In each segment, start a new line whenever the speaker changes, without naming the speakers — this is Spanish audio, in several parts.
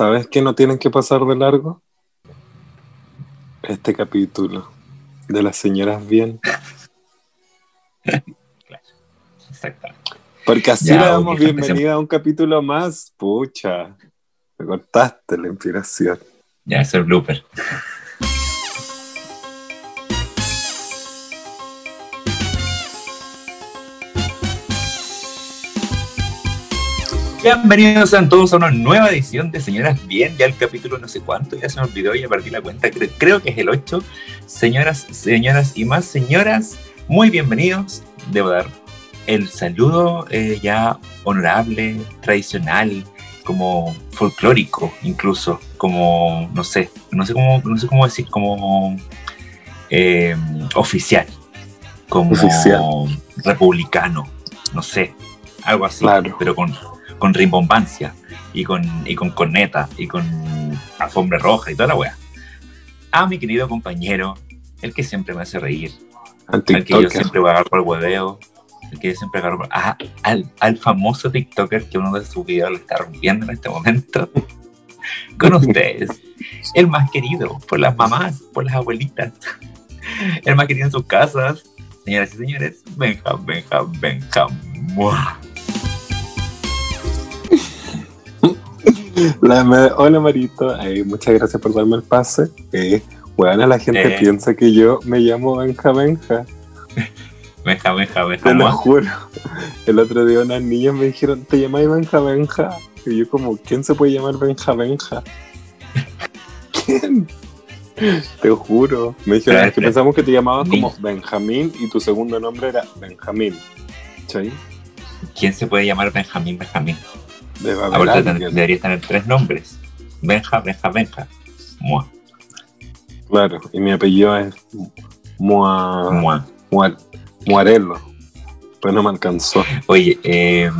¿Sabes que no tienen que pasar de largo? Este capítulo de las señoras bien.
Exactamente.
Porque así
Ya,
le damos bienvenida a un capítulo más. Pucha, me cortaste la inspiración.
Ya, es el blooper. Bienvenidos a todos a una nueva edición de Señoras Bien, ya el capítulo no sé cuánto, ya se me olvidó, ya perdí la cuenta, creo, creo que es el 8. Señoras, señoras y más señoras, muy bienvenidos. Debo dar el saludo eh, ya honorable, tradicional, como folclórico incluso, como, no sé, no sé cómo, no sé cómo decir, como eh, oficial, como
Oficial.
republicano, no sé, algo así,
Claro.
pero con, con rimbombancia y con, y con corneta y con alfombra roja y toda la wea. A mi querido compañero, el que siempre me hace reír,
Al
al que yo
TikToker.
siempre voy a agarrar por el hueveo, el que yo siempre agarro por- ah, al, al famoso TikToker que uno de sus videos lo está rompiendo en este momento. Con ustedes, el más querido por las mamás, por las abuelitas, el más querido en sus casas, señoras y señores, Benja, Benja, Benja. ¡Mua!
La Hola Marito, eh, muchas gracias por darme el pase. Eh, bueno, la gente
Eh.
piensa que yo me llamo Benja Benja.
Benja, Benja, Benja.
Te lo juro. El otro día unas niñas me dijeron, ¿te llamáis Benja Benja? Y yo como, ¿quién se puede llamar Benja Benja? ¿Quién? Te juro. Me dijeron, es que pensamos que te llamabas como Benjamín y tu segundo nombre era Benjamín. ¿Chay?
¿Quién se puede llamar Benjamín, Benjamín?
Debe haber
Aparte, ten-
alguien.
debería tener tres nombres. Benja, Benja, Benja. Mua,
Claro, y mi apellido es Mua,
mua.
Mua- Muarelo. Pues no me alcanzó.
Oye, eh,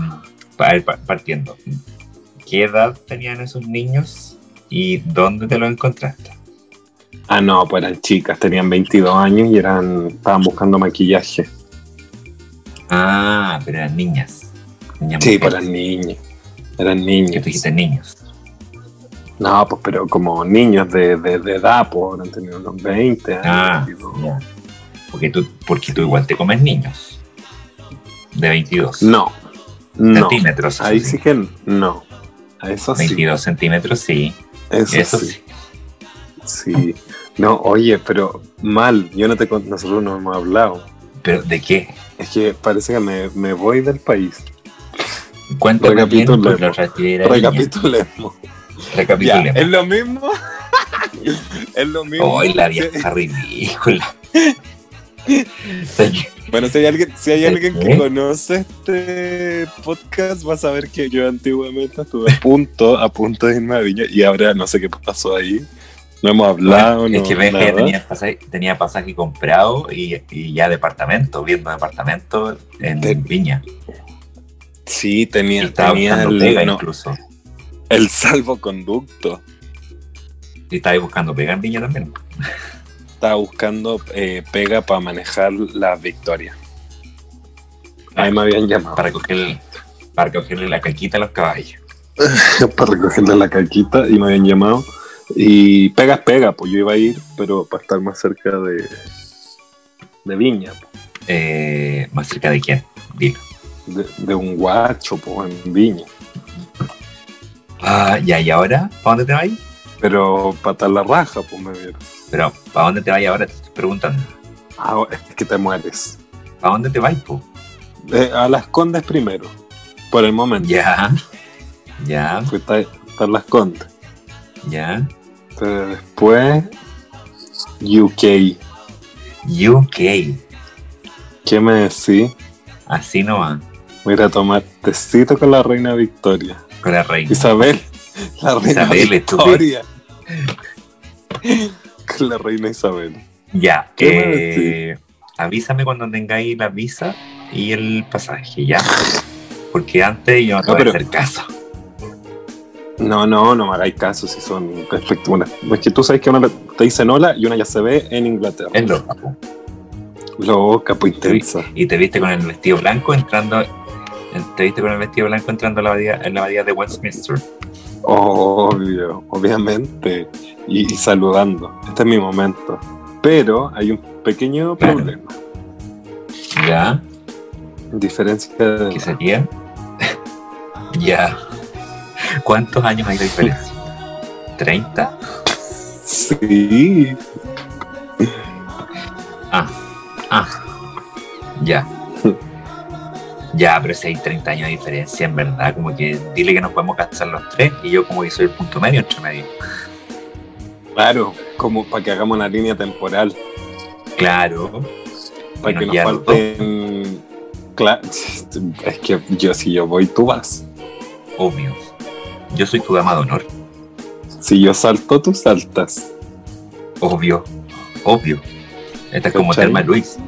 pa- pa- partiendo. ¿Qué edad tenían esos niños y dónde te lo encontraste?
Ah, no, pues eran chicas, tenían 22 años y eran estaban buscando maquillaje.
Ah, pero eran niñas. niñas
Sí,
mujeres.
pues eran niños.
Que tú dijiste niños.
No, pues pero como niños de, de, de edad, pues han tenido unos 20 años.
Ah,
22.
ya. Porque tú, porque tú igual te comes niños. De 22
No, no.
centímetros.
Ahí
sí.
sí que no. A eso sí.
22 centímetros, sí.
Eso,
Eso
sí.
sí.
Sí. No, oye, pero mal. Yo no te nosotros no hemos hablado.
¿Pero de qué?
Es que parece que me, me voy del país.
Cuéntame bien,
Recapitulemos.
la niña.
Recapitulemos. Ya,
Recapitulemos.
es lo mismo. es lo mismo.
Hoy la
Sí.
vieja ridícula.
Bueno, si hay alguien, si hay
¿De
alguien que conoce este podcast, va a saber que yo antiguamente estuve a punto, a punto de irme a Viña y ahora no sé qué pasó ahí. No hemos hablado,
Bueno, es
no,
que ves que
nada.
tenía pasaje, tenía pasaje comprado y, y ya departamento, viendo departamento en
Te-
Viña.
Sí,
Y
tenía,
estaba
tenía el,
pega
no,
incluso.
el salvoconducto.
Y estaba buscando pega en Viña también.
Estaba buscando eh, pega para manejar las victorias. Ahí me habían llamado
Para cogerle, para cogerle la caquita a los caballos.
para recogerle la caquita y me habían llamado. Y pega es pega, pues yo iba a ir, pero para estar más cerca de, de Viña.
Eh, ¿Más cerca de quién? Dilo.
De, de un guacho pues, en Viña.
Ah, ya, ¿y ahora? ¿Para dónde te vas?
Pero para la raja, pues me vieron.
Pero, ¿para dónde te vas ahora? Te estoy preguntando.
Ah, es que te mueres.
¿Para dónde te vas, po?
Eh, a las Condes primero, por el momento.
Ya. Ya,
Fui a las Condes.
ya.
Después, UK.
UK.
¿Qué me decís?
Así no va.
Voy a ir a tomar tecito con la reina Victoria.
Con la reina.
Isabel, la reina
Isabel,
Victoria. con la reina Isabel.
Ya,
¿Qué me
eh, avísame cuando tengáis la visa y el pasaje, ¿ya? Porque antes yo no te
No,
voy a hacer caso.
No, no, no me hagáis caso si son respecto una. Es que tú sabes que una te dicen hola y una ya se ve en Inglaterra.
Es loca, po.
Loca, pues intensa.
Y te viste con el vestido blanco entrando. Te viste con el vestido blanco entrando a la abadía, en la abadía de Westminster.
Obvio. Obvio, obviamente. Y, y saludando. Este es mi momento. Pero hay un pequeño
Claro.
problema.
¿Ya?
Diferencia de.
¿Qué sería? ya. ¿Cuántos años hay de diferencia? ¿30?
Sí.
Ah, ah, ya. Ya, pero si hay 30 años de diferencia, en verdad, como que dile que nos podemos casar los tres y yo como que soy el punto medio entre medio.
Claro, como para que hagamos una línea temporal.
Claro.
Para que nos falten. Claro, es que yo si yo voy, tú vas.
Obvio. Yo soy tu dama de honor.
Si yo salto, tú saltas.
Obvio. Obvio. Esta es como. Telma Luis.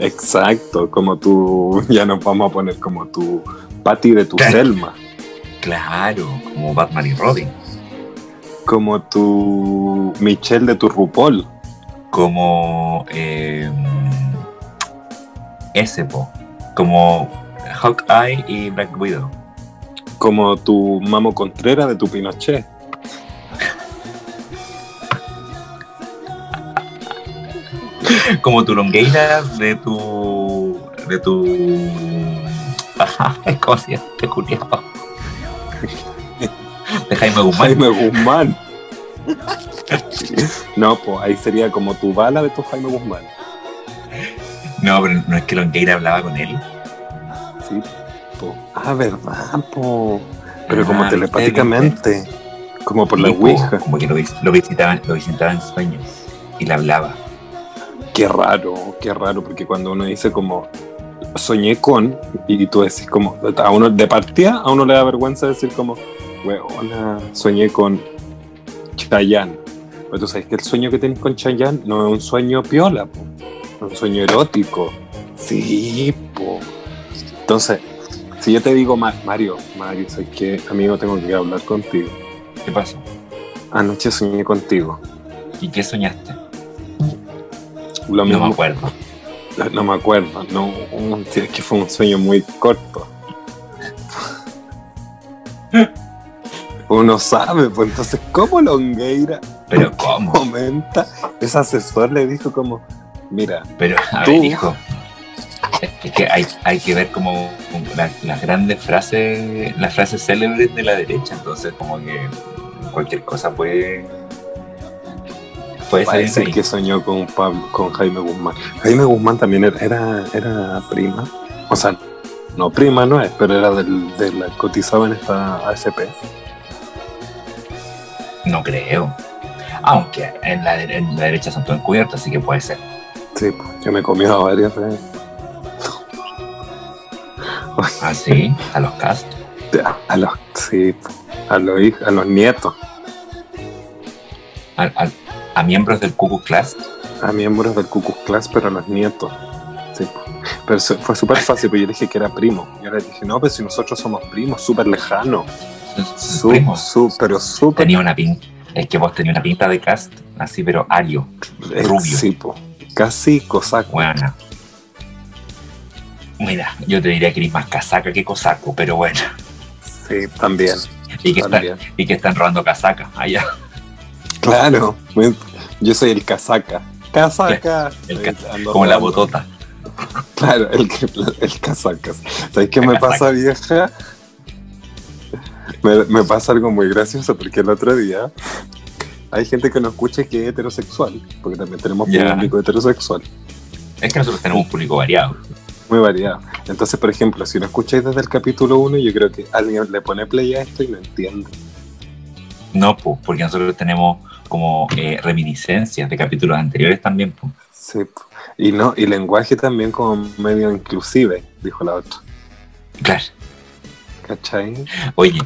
Exacto, como tú, ya nos vamos a poner como tu Patty de tu
Claro.
Selma,
Claro, como Batman y Robin.
como tu Michelle de tu RuPaul,
Como eh, ese po. Como Hawkeye y Black Widow.
como tu Mamo Contreras de tu Pinochet.
Como tu Longueira de tu. de tu. ¿cómo se llama culiao? De Jaime Guzmán.
Jaime Guzmán. no, pues ahí sería como tu bala de tu Jaime Guzmán.
No, pero no es que Longueira hablaba con él.
Sí, po. Ah, verdad, po. Pero como
Ah,
telepáticamente, como por la
Sí, po,
Ouija.
Como que lo, vis- lo visitaban, lo visitaba en sueños y le hablaba.
Qué raro, qué raro, porque cuando uno dice como soñé con, y tú decís como, a uno de partida, a uno le da vergüenza decir como, weona, soñé con Chayanne. Pero tú sabes que el sueño que tenés con Chayanne no es un sueño piola, es un sueño erótico. Sí, po. Entonces, si yo te digo, "Ma- Mario, Mario, ¿sabes qué? Amigo, tengo que hablar contigo.
¿Qué pasó?
Anoche soñé contigo.
¿Y qué soñaste?
Lo
No me acuerdo.
No me acuerdo, no, es que fue un sueño muy corto. Uno sabe, pues entonces, ¿cómo Longueira
Pero ¿cómo?
comenta? Ese asesor le dijo como, mira,
Pero, a
Tú.
ver, hijo. Es que hay, hay que ver como como la- las grandes frases, las frases célebres de la derecha, entonces como que cualquier cosa puede puede
decir
ahí.
que soñó con Pablo, con Jaime Guzmán. Jaime Guzmán también era, era, era prima, o sea, no prima no es, pero era del, de la cotizaba en esta AFP.
No creo. Aunque en la, dere- en la derecha son todo encubiertos, así que puede ser.
Sí, pues, yo me he comido varias veces.
Así, a los cast.
A, a los, sí, a los hijos, a los nietos.
A, a- a miembros del Klux Klan.
a miembros del Klux Klan, pero a los nietos. Sí. Pero fue súper fácil, porque yo dije que era primo. Yo le dije, no, pero si nosotros somos primos, súper lejanos.
sus
Su,
primos.
su- pero súper.
Tenía una pinta. Es que vos tenías una pinta de cast, así, pero ario,
eh,
rubio.
Sí, po. Casi cosaco.
buena. Mira, yo te diría que eres más casaca que cosaco, pero bueno.
Sí, también.
Y que, están, y que están robando casacas allá.
Claro. Yo soy el casaca. Casaca.
El ca- Como la botota.
Claro, el, el casacas. ¿Sabes qué me
casaca.
pasa, vieja? Me, me pasa algo muy gracioso porque el otro día hay gente que no escucha que es heterosexual, porque también tenemos público heterosexual,
Es que nosotros tenemos un público variado.
muy variado. Entonces, por ejemplo, si lo escucháis desde el capítulo 1, yo creo que alguien le pone play a esto y no entiende.
No, pues, porque nosotros tenemos como eh, reminiscencias de capítulos anteriores también.
Sí, y no, y lenguaje también como medio inclusive, dijo la otra.
Claro.
¿Cachai?
Oye,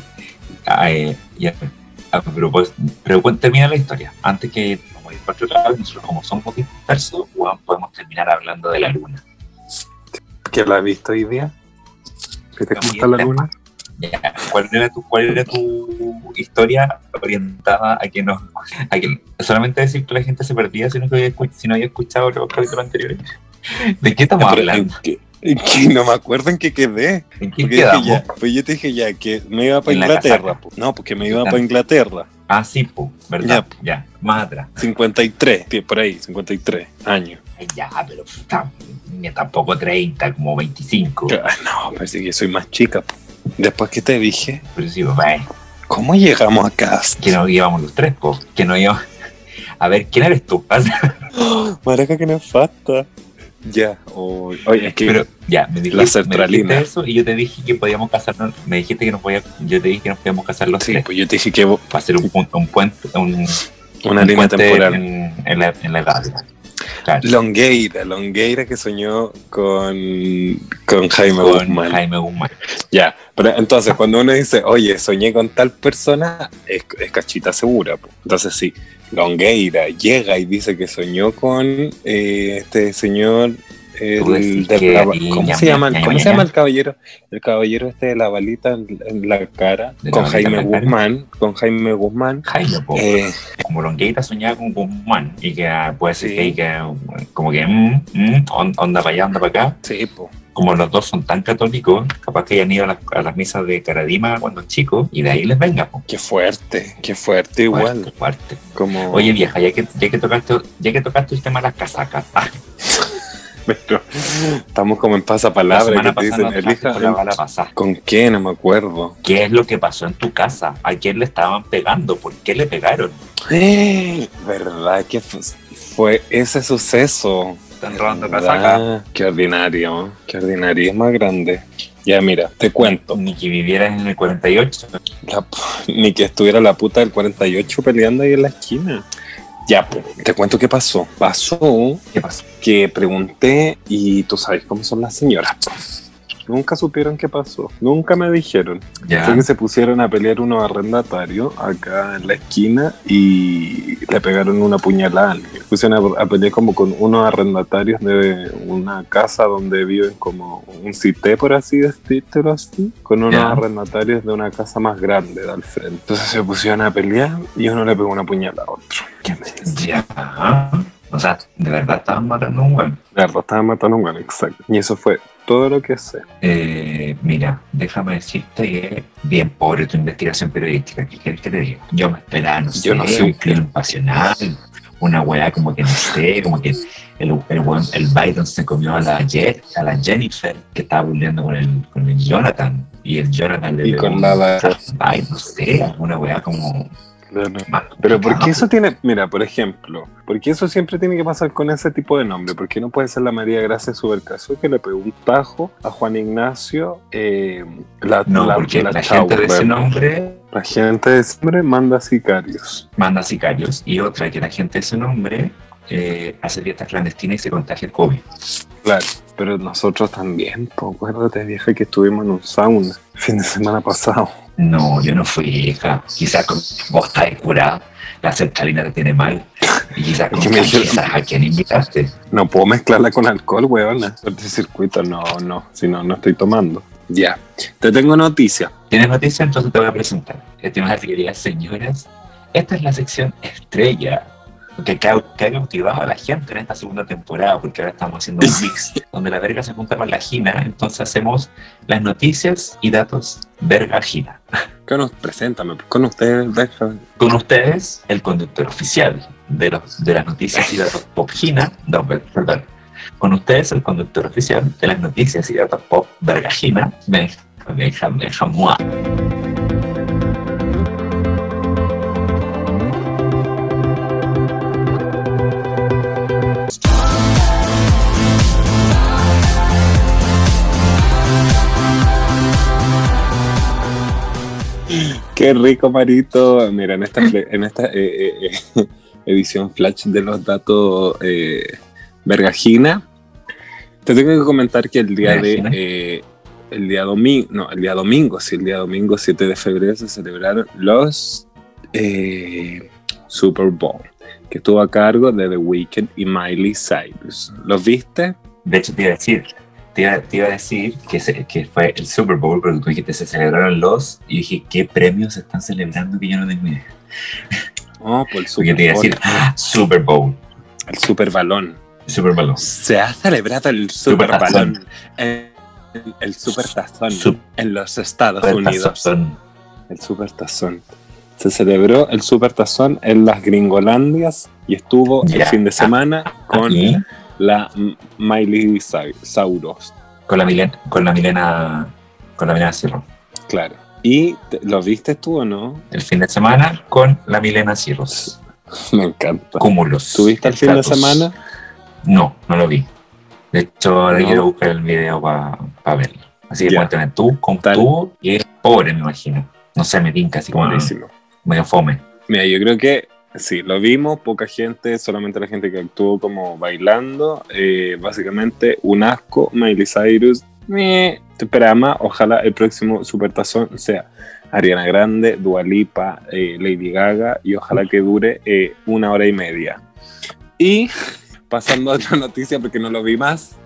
ah, eh, ya, a propósito, pero termina la historia. Antes que a ir para otro lado, nosotros como somos dispersos, podemos terminar hablando de la luna.
¿Que la has visto hoy día? ¿Viste cómo está la luna?
Ya, ¿Cuál era tu, cuál era tu historia orientada a que no, a que solamente decir que la gente se perdía si no había, si no había escuchado los capítulos anteriores? ¿De qué estamos hablando?
¿en qué- en qué? no me acuerdo en qué quedé.
¿En qué quedamos?
ya, pues yo te dije ya que me iba para Inglaterra. po. No, porque me iba
Claro.
para Inglaterra.
Ah, sí, po, ¿verdad? Ya, más atrás.
53, pie- por ahí, 53 años.
Ya, pero tampoco 30, como 25.
Ah, No, parece que soy más chica. po. Después que te dije,
Pero sí, bueno,
¿cómo llegamos acá?
que nos íbamos los tres, po, que no íbamos. A ver, ¿quién eres tú?
Maraca, que nos falta. Ya, oye, oye, es que
Pero ya, me dijiste,
La
me
sertralina.
dijiste eso y yo te dije que podíamos casarnos. Me dijiste que nos podía, yo te dije que nos podíamos casar los
sí,
tres
pues yo te dije que
para hacer un, punto, un puente, un,
una
un
línea temporal.
En, en la, en la edad. Claro,
Longueira, Longueira que soñó con, con Jaime
con
Guzmán.
Jaime Guzmán.
Ya, pero entonces cuando uno dice, oye, soñé con tal persona, es, es cachita segura. po. Entonces sí, Longueira llega y dice que soñó con eh, este señor. El de
que
la-
ahí,
¿Cómo, se llama,
ña,
¿Cómo
ña,
se llama
ña.
el caballero? El caballero este de la balita en, en la cara,
la
con Jaime. Guzmán, con Jaime Guzmán.
Jaime, po.
Eh,
como Longueira soñaba con Guzmán y que ah, puede ser
Sí.
que, como que mm, mm, on- onda para allá, onda para acá.
sí, po.
Como los dos son tan católicos, capaz que hayan ido a las, a las misas de Caradima cuando chicos y de ahí les venga. Po.
Qué fuerte, qué fuerte igual.
Fuerte, fuerte.
Como,
Oye vieja, ya que, ya que tocaste, ya que tocaste el tema de las casacas, ah,
pero estamos como en
la
pasapalabra que dicen, elija.
pasada.
¿Con qué? No me acuerdo.
¿Qué es lo que pasó en tu casa? ¿A quién le estaban pegando? ¿Por qué le pegaron?
¿Verdad que fu- fue ese suceso?
Están robando casacas.
Qué ordinario, qué ordinario, es más grande. Ya mira, te cuento.
Ni que vivieran en el 48.
La ni que estuviera la puta del 48 peleando ahí en la esquina. Ya, pues, te cuento qué pasó. Pasó
¿Qué pasó?
que pregunté y tú sabes cómo son las señoras. Nunca supieron qué pasó. Nunca me dijeron. Fue que se pusieron a pelear unos arrendatarios acá en la esquina y le pegaron una puñalada. a alguien. Pusieron a, a pelear como con unos arrendatarios de una casa donde viven como un cité, por así decirlo así, con unos
Ya.
arrendatarios de una casa más grande de al frente. Entonces se pusieron a pelear y uno le pegó una puñalada a otro. ¿Qué me dices?
Ya. O sea, de verdad estaban matando a un weón.
La verdad, estaba matando a un güey, exacto. Y eso fue todo lo que sé.
Eh, mira, déjame decirte que bien pobre tu investigación periodística. ¿Qué quieres que te diga? Yo me esperaba, no sé,
Yo no sé.
un crimen pasional, una weá como que no sé, como que el, el, weón- el Biden se comió a la, Jet, a la Jennifer que estaba burlando con el, con el Jonathan. Y el Jonathan le
Y con la-
no sé, una weá como...
Pero ¿por qué
complicada.
eso tiene, mira, por ejemplo, ¿por qué eso siempre tiene que pasar con ese tipo de nombre? ¿Por qué no puede ser la María Gracia Supercaso que le pegó un tajo a Juan Ignacio? eh, la,
No,
la-
porque
la
la,
Chau,
gente de ese nombre
La gente de siempre manda sicarios.
manda sicarios y otra que la gente de ese nombre eh, hace fiestas clandestinas y se contagia el COVID.
Claro, pero nosotros también, pues, acuérdate, vieja, que estuvimos en un sauna el fin de semana pasado.
No, yo no fui, hija. Quizás con vos estás curada, la sertralina te tiene mal. Y quizás con
me
quizás a quién invitaste.
No puedo mezclarla con alcohol, weona. Este circuito, no, no, si no, no estoy tomando. Ya, te tengo noticia.
¿Tienes noticias? Entonces te voy a presentar. Estimadas queridas señoras, esta es la sección estrella que, que ha cautivado a la gente en esta segunda temporada, porque ahora estamos haciendo un mix donde la verga se junta con la gina, entonces hacemos las noticias y datos verga gina.
Que nos preséntame, con ustedes, deja.
Con ustedes, el conductor oficial de, los, de las noticias y datos pop gina, no, per- perdón. Con ustedes, el conductor oficial de las noticias y datos pop verga gina, Benja, Benja,
Qué rico, Marito. Mira, en esta, en esta eh, eh, eh, edición flash de los datos eh, te tengo que comentar que el día de eh, el día domingo, no, el día domingo, sí, el día domingo 7 de febrero se celebraron los Super Bowl, que estuvo a cargo de The Weeknd y Miley Cyrus. ¿Los viste?
De hecho, te iba a decir, te iba, te iba a decir que, se- que fue el Super Bowl, porque tú dijiste se celebraron los, y dije, ¿qué premios se están celebrando que yo no tengo idea?
Oh, por el
Porque
Super
te iba a
Bowl,
decir, ¡ah! Super Bowl,
el Super Balón.
Super Bowl.
Se ha celebrado el Super,
Super Tazón.
Balón, en- el Super Tazón en los Estados
Super
Unidos.
Tazón.
El Super Tazón. se celebró el Supertazón en las Gringolandias y estuvo el
Ya.
fin de semana con la Miley Sa- Sauros,
con la Milena, con la Milena, con la Milena Cirro.
claro. ¿Y te- lo viste tú o no?
El fin de semana con la Milena Cirros.
Me encanta.
Cúmulos.
¿Tuviste el fin de semana?
No, no lo vi. De hecho, ahora
No.
quiero buscar el video para verlo. Así que cuéntame tú,
Tal.
estuvo. Y es pobre, me imagino. No sé, me tinca así como
Buenísimo.
medio fome.
Mira, yo creo que sí, lo vimos, poca gente, solamente la gente que actuó como bailando. eh, básicamente, un asco, Miley Cyrus. meh, te esperaba. Ojalá el próximo Supertazón sea Ariana Grande, Dualipa, Lady Gaga y ojalá que dure eh, una hora y media. Y pasando a otra noticia, porque no lo vi más.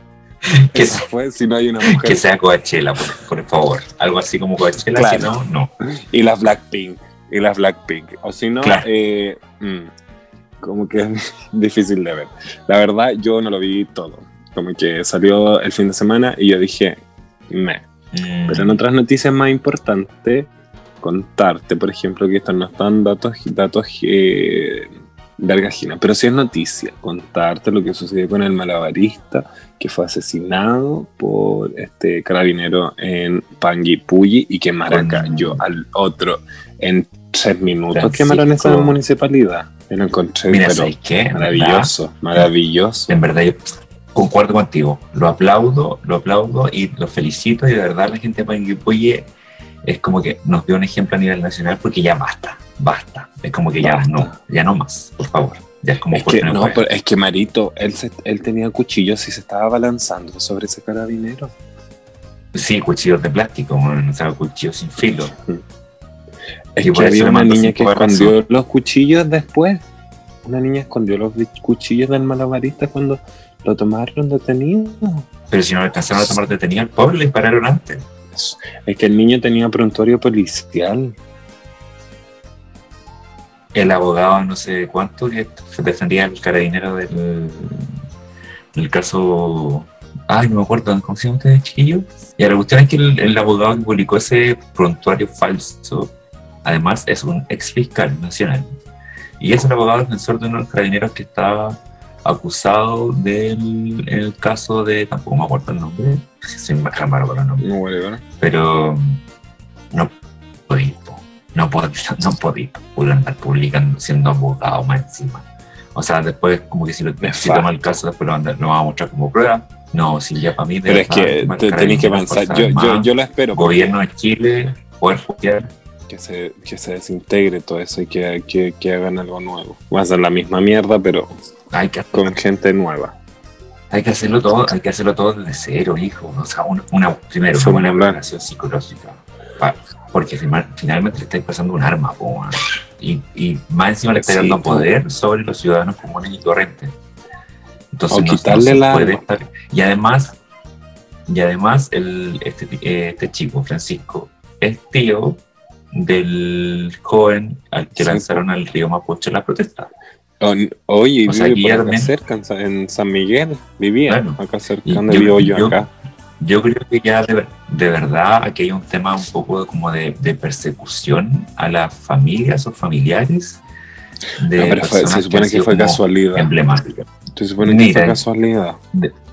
Que
Eso fue si no hay una mujer.
Que sea Coachella, por, por favor. Algo así como Coachella,
Claro.
si no, no.
Y las Blackpink. Y las Blackpink. O si no,
Claro.
eh, mm, como que es difícil de ver. La verdad, yo no lo vi todo. Como que salió el fin de semana y yo dije, me.
Mm,
Pero en otras noticias más importantes, contarte, por ejemplo, que estos no están datos, datos eh, de Argagina, pero sí es noticia, contarte lo que sucedió con el malabarista que fue asesinado por este carabinero en Panguipulli y que cayó al otro en tres minutos.
Francisco.
Quemaron esa municipalidad. Yo lo encontré,
Mira,
pero
¿sabes qué?
maravilloso, maravilloso.
En verdad, yo concuerdo contigo. Lo aplaudo, lo aplaudo y lo felicito. Y de verdad, la gente de Panguipulli es como que nos dio un ejemplo a nivel nacional porque ya basta, basta. Es como que ya no, ya no más, por favor. Ya es como
Es que,
no
pero es que Marito, él, se- él tenía cuchillos y se estaba balanzando sobre ese carabinero.
Sí, cuchillos de plástico, o sea, cuchillos sin filo.
Es
Y
que había una niña que escondió los cuchillos después. Una niña escondió los cuchillos del malabarista cuando lo tomaron detenido.
Pero si no alcanzaron a tomar detenido al pobre, le dispararon antes.
Es que el niño tenía prontuario policial.
El abogado, no sé cuánto, que defendía al carabinero del, del caso. Ay, no me acuerdo, ¿cómo se llama usted, chiquillo? Y la cuestión es que el, el abogado que publicó ese prontuario falso, además es un ex fiscal nacional. Y es el abogado defensor de uno de los carabineros que estaba acusado del el caso de. Tampoco me acuerdo el nombre, soy más malo con los nombres.
No,
pero no podí, po. no podí, no andar publicando siendo abogado más encima. O sea, después como que si, lo, si toma el caso, después lo, anda- lo va a mostrar como prueba. No, si ya para mí...
Pero es que tenéis que pensar. Yo, yo, yo lo espero. porque
Gobierno de Chile, Poder Judicial,
Que se, que se desintegre todo eso y que, que, que hagan algo nuevo. Va a ser la misma mierda, pero
hay que,
con gente nueva.
hay que hacerlo todo, hay que hacerlo todo desde cero, hijo. O sea, una, una- primero,
Eso
una preparación psicológica. Porque final- finalmente le estáis pasando un arma, po, y, y más encima le estáis
Sí,
dando
po.
poder sobre los ciudadanos comunes y corrientes. Entonces
O
no-
quitarle la
puede estar- Y además, y además el, este, eh, este chico, Francisco, es tío del joven al que
Sí,
lanzaron al río Mapocho en la protesta.
Oye,
O sea,
vive por acá cerca, en Sa- en San Miguel. Vivía acá cerca donde
yo-
vivo yo, acá.
Yo creo que ya de, ver- de verdad aquí hay un tema un poco de, como de, de persecución a las familias o familiares de
No, pero fue-
personas
se supone que fue casualidad.
emblemáticas.
Se supone que
Mira,
fue casualidad.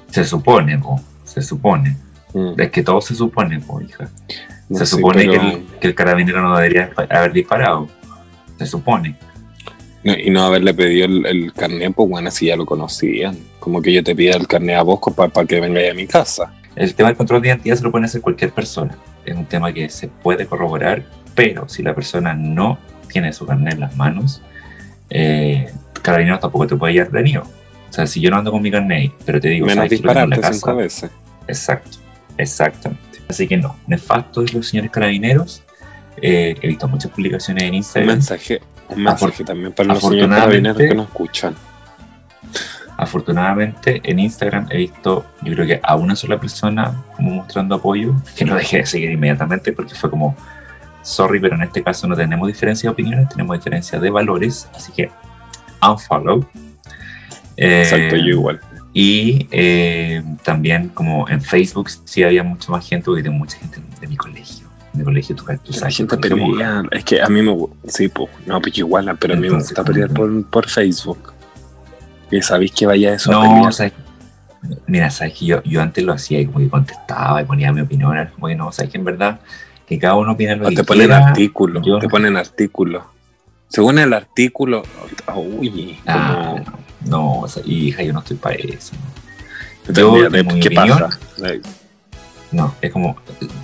Se supone, po, se supone.
Mm,
Es que todo se supone, po, hija.
no
se
sé,
supone
pero-
que, el, que el carabinero no debería haber disparado. Se supone.
no, y no haberle pedido el, el carnet, pues bueno, si ya lo conocían. Como que yo te pida el carnet a vos para que vengáis a mi casa.
El tema del control de identidad se lo puede hacer cualquier persona. Es un tema que se puede corroborar, pero si la persona no tiene su carnet en las manos, eh, Carabineros tampoco te puede llevar detenido. O sea, si yo no ando con mi carnet, pero te digo,
Menos
¿sabes que lo tengo en la
dispararte cinco veces.
Exacto, exactamente. Así que no, nefasto de los señores carabineros. Eh, he visto muchas publicaciones en
Un
Instagram.
mensaje, un mensaje también para los señores carabineros que nos escuchan.
Afortunadamente en Instagram he visto, yo creo que a una sola persona como mostrando apoyo, que no dejé de seguir inmediatamente porque fue como, sorry, pero en este caso no tenemos diferencia de opiniones, tenemos diferencia de valores, así que unfollow. Eh,
Exacto, yo igual.
Y eh, también como en Facebook sí había mucha más gente, porque tengo mucha gente de mi colegio, de colegio, tú, tú sabes
gente pelea. Es que a mí me Sí, pues. No, pues igual, pero a mí me gusta
¿cómo
pelear por, por Facebook. Y sabéis que vaya eso a
No, sabes, mira, sabes que yo, yo antes lo hacía y como que contestaba y ponía mi opinión, como que no, sabes que en verdad que cada uno opina lo
O
que
te ponen
quiera.
artículos.
yo-
Te ponen artículos. Según el artículo. Uy,
Ah, no, o sea, hija, yo no estoy para eso. Yo,
qué pasa.
No, es como,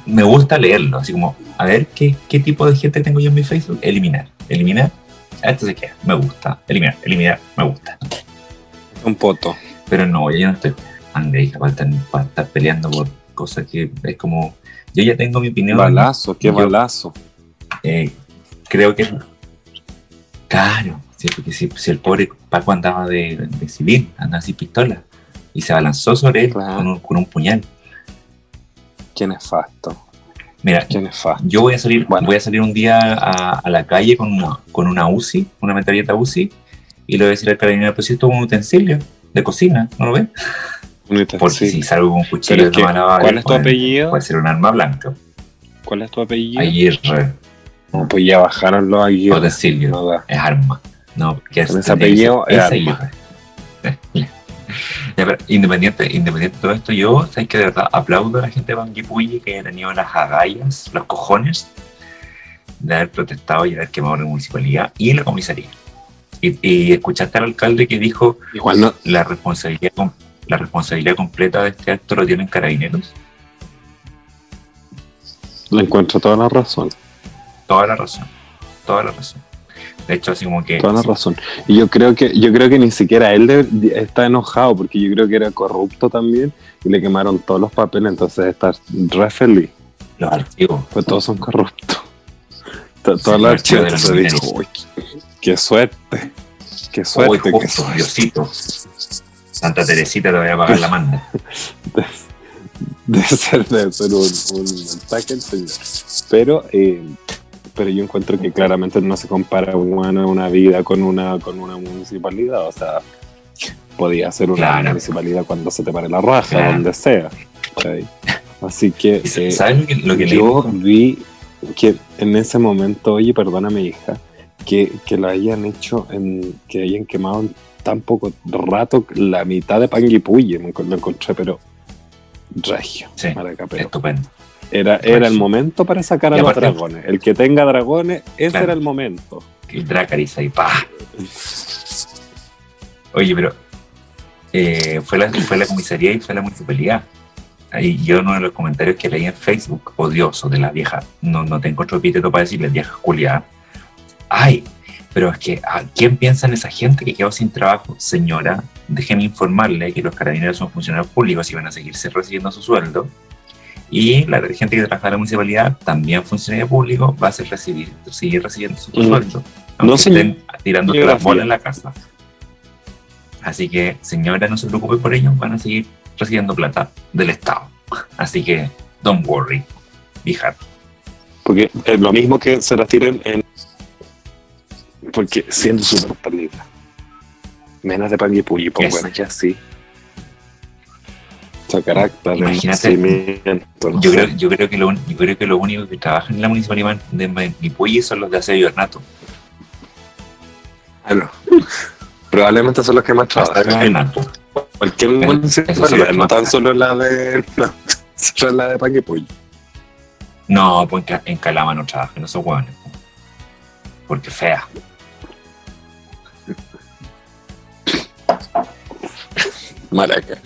me gusta leerlo, así como, a ver qué, qué tipo de gente tengo yo en mi Facebook, eliminar, eliminar, esto se queda, me gusta, eliminar, eliminar, me gusta.
Un poto.
Pero no, yo no estoy ande, hija, para estar, para estar peleando por cosas que es como, yo ya tengo mi opinión.
Balazo, qué
Yo-
balazo.
eh, creo que, claro, sí, porque si, si el pobre Paco andaba de, de civil, andaba sin pistola, y se abalanzó sobre él
Claro.
con, un, con un puñal.
Qué nefasto.
Mira,
Qué nefasto.
Yo voy a salir,
Bueno.
voy a salir un día a, a la calle con una, con una UCI, una metralleta UCI, y le voy a decir al carabinero, pues esto es un utensilio de cocina, ¿no lo ves? Porque si salgo con un cuchillo
que,
mala
¿cuál es tu apellido?
Puede ser un arma blanca.
¿Cuál es tu apellido?
Aguirre,
No, pues ya bajaron los
utensilio,
No da.
es arma. No, que
Con
es,
ese apellido
es Aguirre. Ya, pero independiente, independiente de todo esto, yo sé que de verdad aplaudo a la gente de Banguipulli que haya tenido las agallas, los cojones de haber protestado y haber quemado la municipalidad y la comisaría. Y, y escuchaste al alcalde que dijo
Igual no.
la responsabilidad la responsabilidad completa de este acto lo tienen carabineros.
Le encuentro toda la razón.
Toda la razón, toda la razón. De hecho, así como que
Toda la razón. Y yo creo que, yo creo que ni siquiera él de- está enojado, porque yo creo que era corrupto también, y le quemaron todos los papeles, entonces está re feliz.
los archivos.
Pues todos son corruptos.
Sí,
Todos los
archivo de
archivos se dijo. "Uy, qué, qué suerte. Qué
Uy,
suerte. qué
justo,
suerte".
Diosito. Santa Teresita te voy a pagar la manda.
Debe ser, debe ser un, un mensaje el señor. Pero, eh, pero yo encuentro que claramente no se compara bueno, una vida con una, con una municipalidad. O sea, podía ser una
Claro.
municipalidad cuando se te pare la raja,
Claro.
donde sea. ¿cachai? Así que
¿Y
eh,
¿Sabes lo que,
yo vi que en ese momento, oye, perdóname hija, que, que lo hayan hecho, en, que hayan quemado en tan poco rato la mitad de Panguipulli, me lo encontré, pero regio,
Sí, Estupendo.
Era, era el
regio.
momento para sacar a los
aparte-
dragones. El que tenga dragones, ese
Claro.
era el momento.
El Dracarys ahí, pa. Oye, pero eh, fue, la, fue la comisaría y fue la municipalidad. Ahí yo uno de los comentarios que leí en Facebook, odioso de la vieja, no, no tengo otro epíteto para decirle vieja Julia. Ay, pero es que, ¿a ¿quién piensa en esa gente que quedó sin trabajo? Señora, déjeme informarle que los carabineros son funcionarios públicos y van a seguirse recibiendo su sueldo. Y la gente que trabaja en la municipalidad, también funcionario público, va a ser recibir, seguir recibiendo su
Mm.
sueldo.
No,
Aunque
señor.
estén tirando las bolas en la casa. Así que, señora, no se preocupe por ello, van a seguir recibiendo plata del Estado. Así que, don't worry, hija.
Porque es lo mismo que se la tiren en. Porque siendo súper perdida. Menos de Panguipulli, pues
Es-
bueno, ya sí. Carácter,
Imagínate.
no
Yo creo, yo, creo que lo, yo creo que los únicos que trabajan en la municipalidad de Manipulli son los de aseo y ornato.
Claro. Probablemente son los que más trabajan. Cualquier
son
municipalidad, no tan solo la de. No, solo la de Panguipulli.
No, pues en, Ca- en Calama no trabajan esos hueones. Porque fea.
Maraca.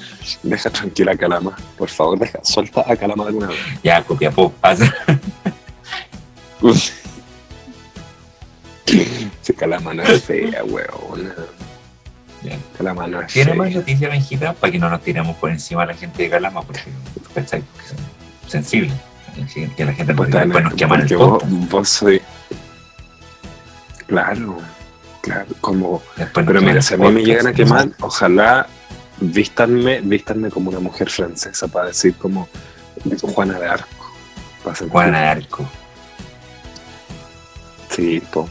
Deja tranquila a Calama. Por favor, deja. Suelta a Calama de alguna vez.
Ya, Copiapó. pasa.
Si Calama no es fea, weón. Calama no es
¿Tiene
fea.
más noticias, Benjita? Para que no nos tiremos por encima a la gente de Calama, porque tú pensás que son sensibles. Que la gente
Pues
puede después nos el
vos, vos soy. Claro, claro, como.
Después
Pero mira, si a mí me llegan a
¿no?
quemar, ojalá vístanme, vístanme como una mujer francesa para decir como Juana de Arco.
Juana de Arco.
Sí, po.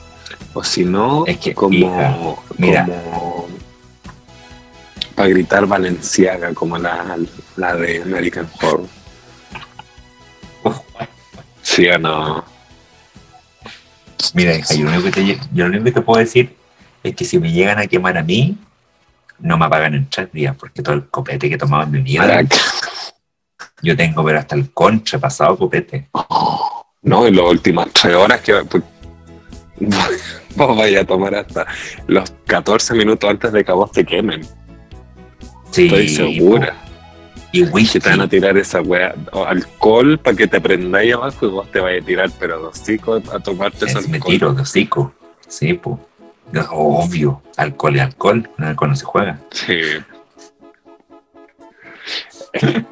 O si no,
Es que,
como,
hija, mira.
como para gritar Valenciaga como la, la de American Horror. Sí o no.
Mira, hija, yo lo, único que te, yo lo único que te puedo decir es que si me llegan a quemar a mí, no me apagan en tres días, porque todo el copete que he tomado en mi vida,
Maraca.
yo tengo, pero hasta el concha pasado copete.
No, en las últimas tres horas que pues, vos vayas a tomar hasta los 14 minutos antes de que a vos te quemen.
Sí,
Estoy segura.
Y whisky.
Que te van a tirar esa weá, o alcohol para que te prendáis abajo y vos te vayas a tirar, pero dos chicos a tomarte ese
Es, me
alcohol.
tiro de hocico. Sí, pues. Obvio. Alcohol y alcohol. El alcohol no se juega.
Sí.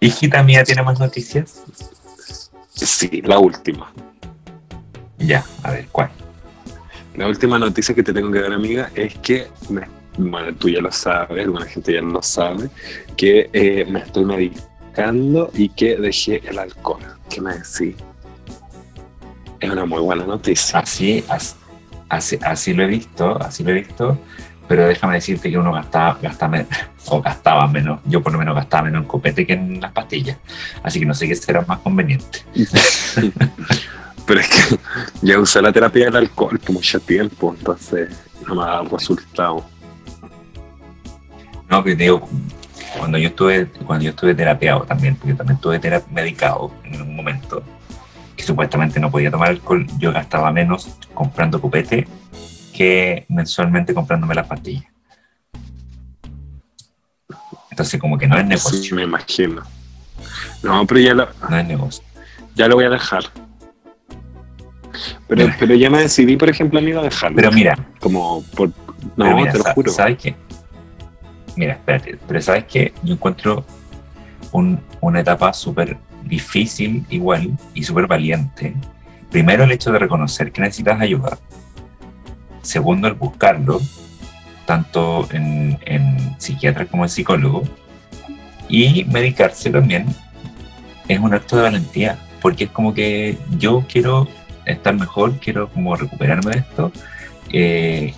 Hijita mía, ¿tiene más noticias?
sí, la última.
Ya, a ver, ¿cuál?
La última noticia que te tengo que dar, amiga, es que, me- bueno, tú ya lo sabes, alguna gente ya lo sabe, que eh, me estoy medicando y que dejé el alcohol. ¿Qué me decís? Es una muy buena noticia.
Así, as- así, así lo he visto, así lo he visto, pero déjame decirte que uno gastaba, gasta men- o gastaba menos, yo por lo menos gastaba menos en copete que en las pastillas, así que no sé qué será más conveniente.
Pero es que ya usé la terapia del alcohol por mucho tiempo, entonces no me ha dado resultado.
No, te digo, cuando yo estuve, cuando yo estuve terapiado también, porque también estuve medicado en un momento, que supuestamente no podía tomar alcohol, yo gastaba menos comprando copete que mensualmente comprándome las pastillas. Entonces como que no es negocio,
Sí, me imagino. No, pero ya lo,
no es negocio.
ya lo voy a dejar. Pero,
Mira.
pero ya me decidí, por ejemplo, amigo, a dejarlo.
Pero mira,
Como por... No,
mira,
te lo juro.
¿Sabes qué? Mira, espérate, pero ¿sabes qué? Yo encuentro un- una etapa súper difícil igual y súper valiente. Primero, el hecho de reconocer que necesitas ayuda. Segundo, el buscarlo, tanto en, en psiquiatra como en psicólogo. Y medicarse también es un acto de valentía, porque es como que yo quiero estar mejor, quiero como recuperarme de esto. eh,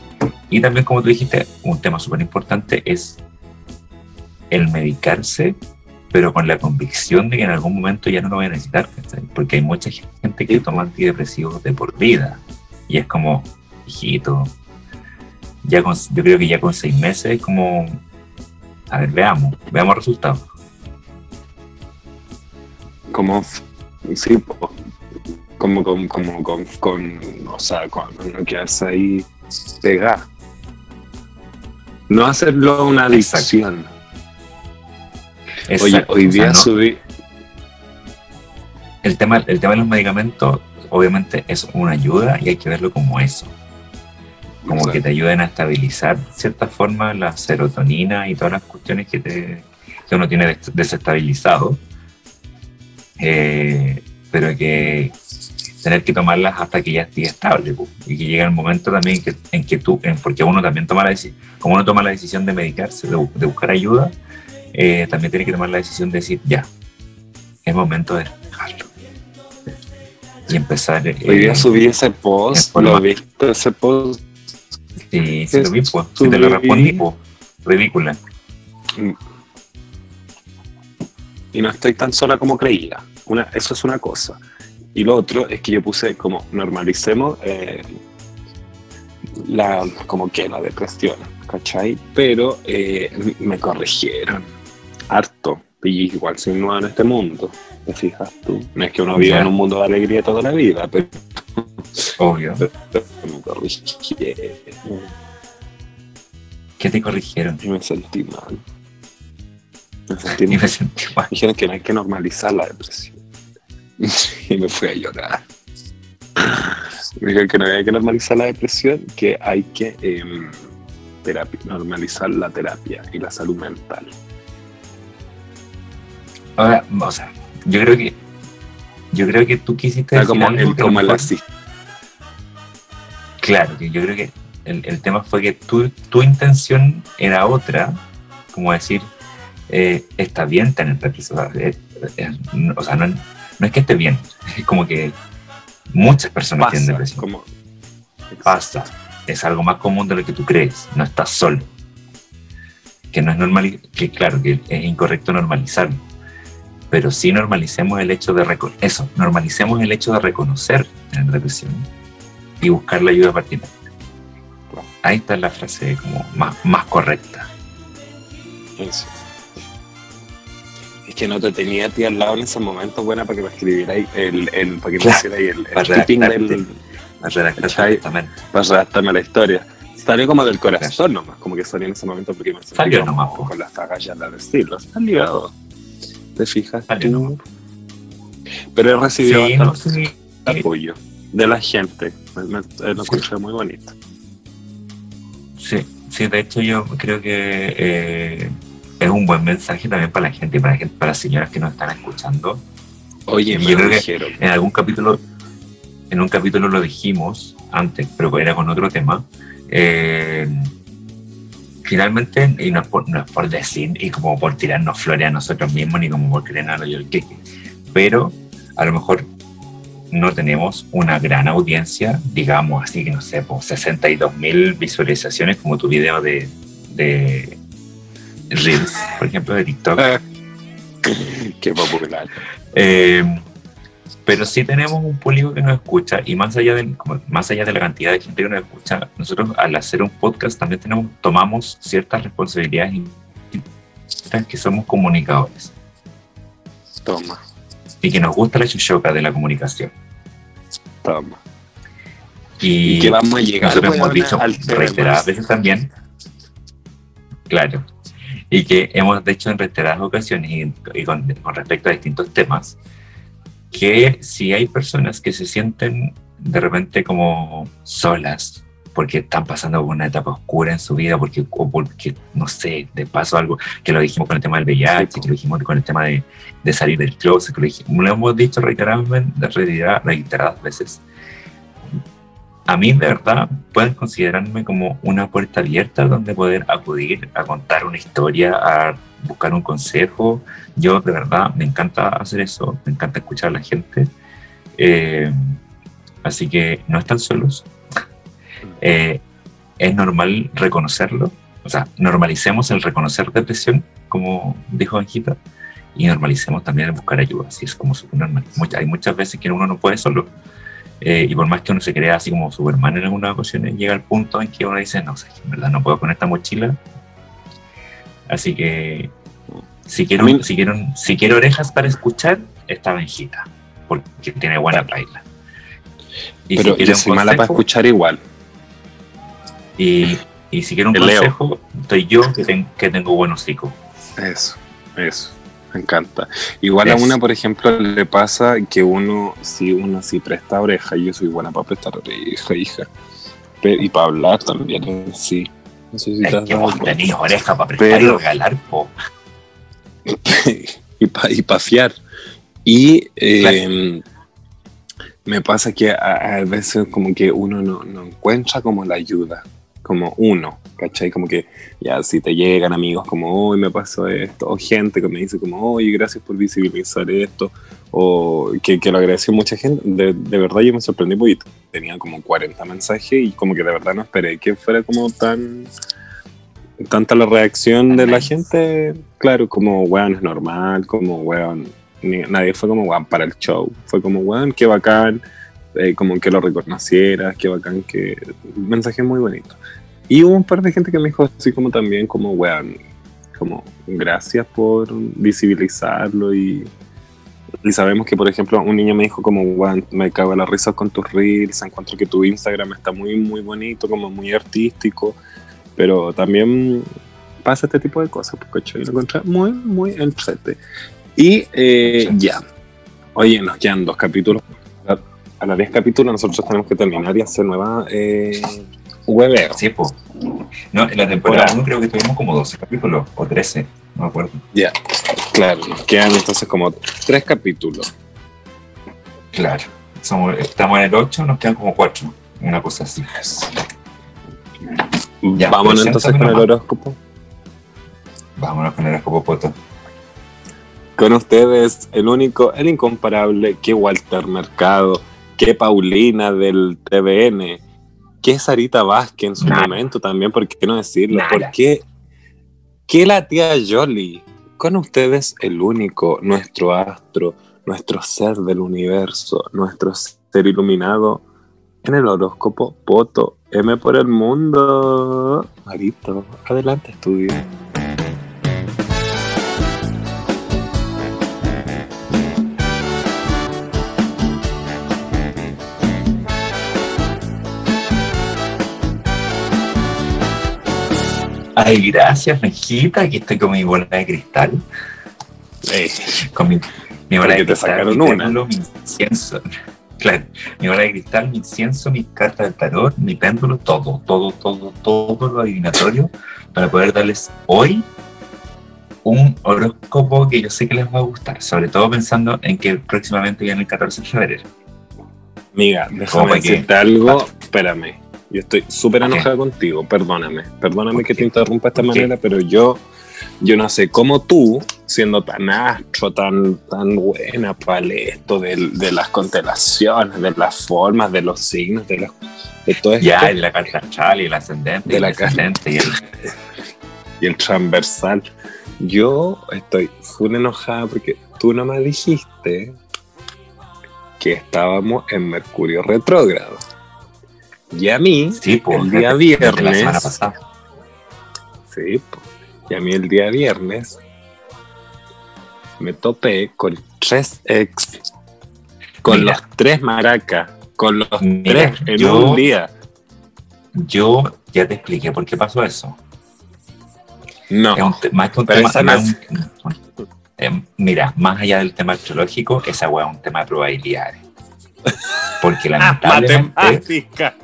y también, como tú dijiste, un tema súper importante es el medicarse, pero con la convicción de que en algún momento ya no lo voy a necesitar, ¿cachai? porque hay mucha gente que toma antidepresivos de por vida y es como, hijito, ya con- yo creo que ya con seis meses es como, a ver, veamos, veamos resultados.
Como... Sí, como con, como con, con, o sea, cuando no quedas ahí pegado. No hacerlo una adicción. Oye,
Exacto,
hoy
o sea,
día
no-
subí...
el, tema, el tema de los medicamentos obviamente es una ayuda y hay que verlo como eso. como que te ayuden a estabilizar de cierta forma la serotonina y todas las cuestiones que, te, que uno tiene des- desestabilizado, Eh, pero que tener que tomarlas hasta que ya esté estable y que llega el momento también que, en que tú, en- porque uno también toma la decisión, como uno toma la decisión de medicarse, de buscar ayuda, eh, también tiene que tomar la decisión de decir, ya, es momento de dejarlo. Y empezar... eh,
Hoy día subí ese post, lo viste ese post
Sí, sí lo vi, pues. Sí te lo respondí, pues. Ridícula.
y no estoy tan sola como creía. Una, eso es una cosa. Y lo otro es que yo puse como normalicemos eh, la, como que la depresión, ¿cachai? Pero eh, me corrigieron harto. Y igual soy nueva en este mundo, te fijas tú. No es que uno viva en un mundo de alegría toda la vida, pero
Obvio.
me corrigieron
¿Qué te corrigieron?
me sentí mal. Me sentí mal.
me sentí mal.
Dijeron que no hay que normalizar la depresión. Y me fui a llorar. Me dijeron que no hay que normalizar la depresión, que hay que em, terapi- normalizar la terapia y la salud mental.
Ahora, o sea, yo creo que. Yo creo que tú quisiste. Decir
como,
algo
el, así.
Claro, que yo creo que el, el tema fue que tu, tu intención era otra, como decir, eh, está bien tener depresión. O sea, eh, eh, no- o sea, no, no es que esté bien, es como que muchas personas tienen depresión.
como,
pasa. Es algo más común de lo que tú crees. No estás solo. Que no es normal, que claro, que es incorrecto normalizarlo. Pero sí normalicemos el hecho de eso, normalicemos el hecho de reconocer tener depresión y buscar la ayuda pertinente. Ahí está la frase como más, más correcta.
Eso. Es que no te tenía a ti al lado en ese momento buena para que me escribierais el, el, para que me
Claro,
hicierais el, el
para
del,
A redactar
para redactarme la historia. Salió como del corazón nomás, como que salió en ese momento porque me
Salió nomás,
con las agallas de decirlo. Salió. ¿Te fijas? Tú? Pero he recibido
Sí, no,
bastante
sí.
apoyo de la gente. Me, me- eh, lo encontré muy bonito.
Sí, sí, de hecho yo creo que eh, es un buen mensaje también para la gente y para, para las señoras que nos están escuchando.
Oye,
Yo
me
creo que-. En algún capítulo, en un capítulo lo dijimos antes, pero era con otro tema. eh, finalmente, y no es, por, no es por decir, y como por tirarnos flores a nosotros mismos, ni como por querer yo el queque, pero a lo mejor no tenemos una gran audiencia, digamos así que no sé, pues 62 mil visualizaciones como tu video de, de Reels, por ejemplo, de TikTok.
Ah, Qué popular.
Eh, pero sí tenemos un público que nos escucha y más allá, como- más allá de la cantidad de gente que nos escucha, nosotros al hacer un podcast también tenemos, tomamos ciertas responsabilidades y- que somos comunicadores
Toma,
y que nos gusta la chuchoca de la comunicación.
toma.
Y,
Y que vamos a llegar
nosotros hemos dicho reiteradas veces también, claro, y que hemos dicho en reiteradas ocasiones y, y con, con respecto a distintos temas, que si hay personas que se sienten de repente como solas, porque están pasando por una etapa oscura en su vida, porque, o porque, no sé, de paso algo, que lo dijimos con el tema del VIH,
Sí,
que lo dijimos con el tema de, de salir del closet, que lo, dijimos, lo hemos dicho reiteradamente, reiteradas, reiteradas veces. A mí, de verdad, pueden considerarme como una puerta abierta donde poder acudir a contar una historia, a buscar un consejo. Yo, de verdad, me encanta hacer eso, me encanta escuchar a la gente. Eh, así que no están solos. Eh, es normal reconocerlo. O sea, normalicemos el reconocer depresión, como dijo Anjita, y normalicemos también el buscar ayuda. Así es como normal. Hay muchas veces que uno no puede solo. Eh, y por más que uno se crea así como Superman en algunas ocasiones, llega el punto en que uno dice, no sé, en verdad no puedo con esta mochila. Así que si quiero,
mí-
si quiero, si quiero orejas para escuchar, esta benjita, porque tiene buena baila. Y
Pero
quiero
yo
un
soy mala para
consejo-
escuchar igual.
Y, y si quiero un
Leo.
consejo, estoy yo que, ten- que tengo buen hocico.
Eso, eso. Me encanta. Igual a una, por ejemplo, le pasa que uno, si uno sí presta oreja, yo soy buena para prestar oreja, hija. Y para hablar también, sí. No sé si
Es que vos tenés oreja para prestar y
Pero-
regalar, po.
y para y pa fiar. Y eh, me pasa que a, a veces como que uno no, no encuentra como la ayuda, como uno, ¿cachai? Como que ya si te llegan amigos como, hoy me pasó esto, o gente que me dice como, oye, gracias por visibilizar esto, o que, que lo agradeció mucha gente, de, de verdad yo me sorprendí porque tenía como 40 mensajes y como que de verdad no esperé que fuera como tan tanta la reacción de la gente, claro, como weón es normal, como weón, nadie fue como weón para el show, fue como weón, qué bacán, eh, como que lo reconocieras, qué bacán, que mensaje muy bonito. Y hubo un par de gente que me dijo así como también, como weón, como gracias por visibilizarlo y, y sabemos que, por ejemplo, un niño me dijo como, weón, me cago en la risa con tus reels, encuentro que tu Instagram está muy, muy bonito, como muy artístico, pero también pasa este tipo de cosas, porque yo lo encontré muy, muy entretenido. Y eh, ya, oye, nos quedan dos capítulos. A- A los 10 capítulos nosotros tenemos que terminar y hacer nueva eh, webeo.
Sí, po. No, en la temporada 1 creo que tuvimos como 12 capítulos, o 13, no me acuerdo.
Ya, claro, nos quedan entonces como tres capítulos.
Claro. Somos, estamos en el 8, nos quedan como 4, una cosa así. Ya,
Vámonos entonces con el horóscopo.
Vámonos con el horóscopo poto.
Con ustedes, el único, el incomparable, que Walter Mercado, que Paulina del TVN, que Sarita Vázquez en su
Nada.
momento también, ¿por qué no decirlo?
Nada.
¿Por qué, que la tía Jolie? Con ustedes el único, nuestro astro, nuestro ser del universo, nuestro ser iluminado en el horóscopo Poto M por el mundo. Marito, adelante estudio.
Ay, gracias, Mejita. Aquí estoy con mi bola de cristal. Con mi, mi bola de
te
cristal,
sacaron
mi
una.
péndulo, mi incienso. Claro, mi bola de cristal, mi incienso, mi carta del tarot, mi péndulo, todo, todo, todo, todo lo adivinatorio para poder darles hoy un horóscopo que yo sé que les va a gustar, sobre todo pensando en que próximamente viene el 14 de febrero.
Amiga, déjame decirte algo. Espérame. Yo estoy súper enojada contigo. Perdóname. Perdóname
¿Por
que te interrumpa de esta manera, pero yo, yo no sé cómo tú, siendo tan astro, tan, tan buena para esto de, las constelaciones, de las formas, de los signos, de, los, de todo esto,
Ya, y la carta astral y el ascendente,
De
y el
la carta.
ascendente y el...
y el transversal. Yo estoy full enojada porque tú no me dijiste que estábamos en Mercurio retrógrado. Y a mí,
Sí, pues,
el día
desde la semana
viernes,
pasada.
sí, po, y a mí el día viernes me topé con tres ex, con
Mira.
los tres maracas, con los
Mira,
tres en
yo-
un día.
Yo ya te expliqué por qué pasó eso.
No,
Es un te- más que un tema. más un- eh, mira, más allá del tema astrológico, esa weá es un tema de probabilidades. Porque lamentablemente,
matemática.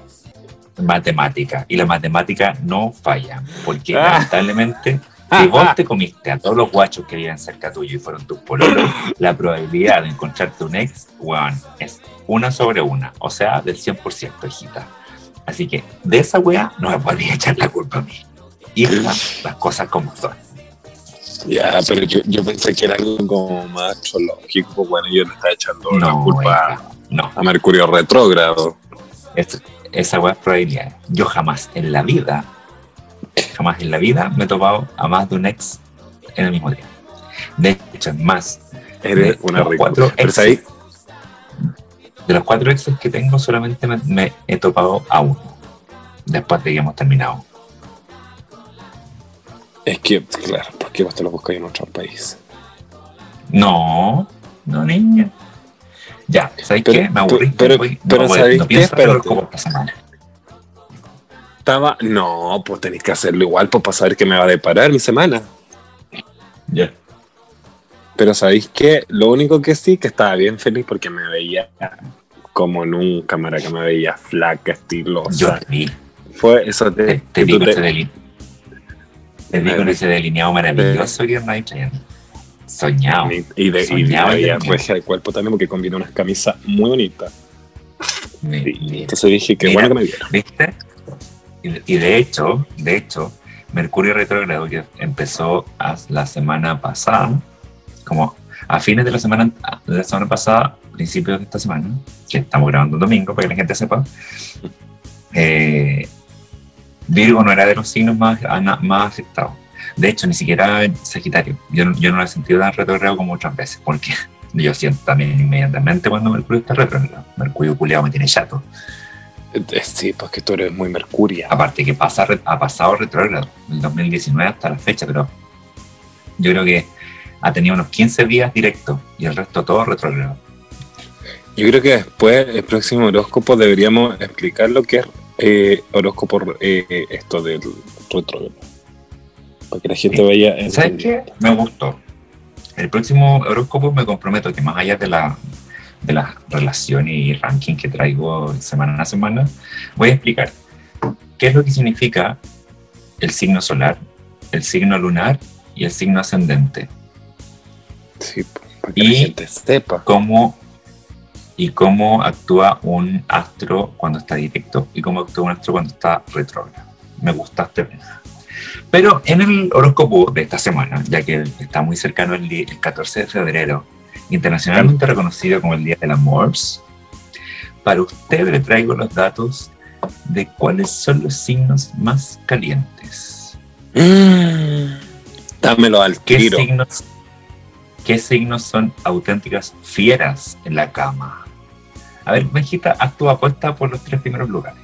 Matemática. Y la matemática no falla. Porque
Ah.
lamentablemente, si vos te comiste a todos los guachos que viven cerca tuyo y fueron tus pololos, la probabilidad de encontrarte un ex, weón, es una sobre una. O sea, del 100%, hijita. Así que de esa weá no me podría echar la culpa a mí. Hija, las cosas como son.
Ya, pero yo, yo pensé que era algo como más pues bueno, yo le estaba echando la
No,
culpa
hija, no.
a Mercurio retrógrado.
Esa weá es probabilidad. Yo jamás en la vida, jamás en la vida me he topado a más de un ex en el mismo día. De hecho, es más,
Eres una
cuatro
Pero
exes,
ahí,
de los cuatro exes que tengo, solamente me, me he topado a uno. Después de que hemos terminado.
es que, claro, ¿por qué vos te lo buscas en otro país?
No, no, niña. Ya, ¿sabes
Pero-
qué? Me aburrí.
pero-
voy-
pero
no, voy-
¿sabéis
no
qué? Espérate.
como semana.
Estaba, no, pues tenéis que hacerlo igual pues, para saber qué me va a deparar mi semana.
Ya.
Pero ¿sabéis qué? Lo único que sí, que estaba bien feliz porque me veía como nunca, Mara, que me veía flaca,
Yo
estilosa.
vi,
Fue eso
te, te
que
vi
tú
con
te-
ese deli- te con
vi.
ese delineado maravilloso que no hay Soñado.
Y de, y de regia de cuerpo también porque combina unas camisas muy bonitas. Y entonces dije, qué bueno que me vieron.
¿Viste? Y, y de hecho, de hecho, Mercurio retrógrado que empezó a- la semana pasada, como a fines de la semana de la semana pasada, principios de esta semana, que estamos grabando un domingo para que la gente sepa, eh, Virgo no era de los signos más, más afectados. De hecho, ni siquiera Sagitario. Yo, no- yo no lo he sentido tan retrógrado como otras veces, porque yo siento también inmediatamente cuando Mercurio está retrógrado. Mercurio culiado me tiene chato.
Eh, Sí, pues que tú eres muy mercuria.
Aparte que pasa, ha pasado retrógrado, del 2019 hasta la fecha, pero yo creo que ha tenido unos 15 días directos y el resto todo retrógrado.
Yo creo que después, el próximo horóscopo, deberíamos explicar lo que es eh, horóscopo, eh, esto del retrógrado. Para que la gente vaya
¿Sabes qué? Me gustó. El próximo horóscopo me comprometo que más allá de la de las relaciones y ranking que traigo semana a semana, voy a explicar qué es lo que significa el signo solar, el signo lunar y el signo ascendente.
Sí, para que
Y-
la gente sepa.
cómo y cómo actúa un astro cuando está directo y cómo actúa un astro cuando está retrógrado. Me gusta tema. Pero en el horóscopo de esta semana, ya que está muy cercano el, di- el 14 de febrero, internacionalmente reconocido como el Día del Amor, para usted le traigo los datos de cuáles son los signos más calientes.
Mm, Dámelo al
¿Qué
tiro.
signos, ¿Qué signos son auténticas fieras en la cama? A ver, Benjita, haz tu apuesta por los tres primeros lugares.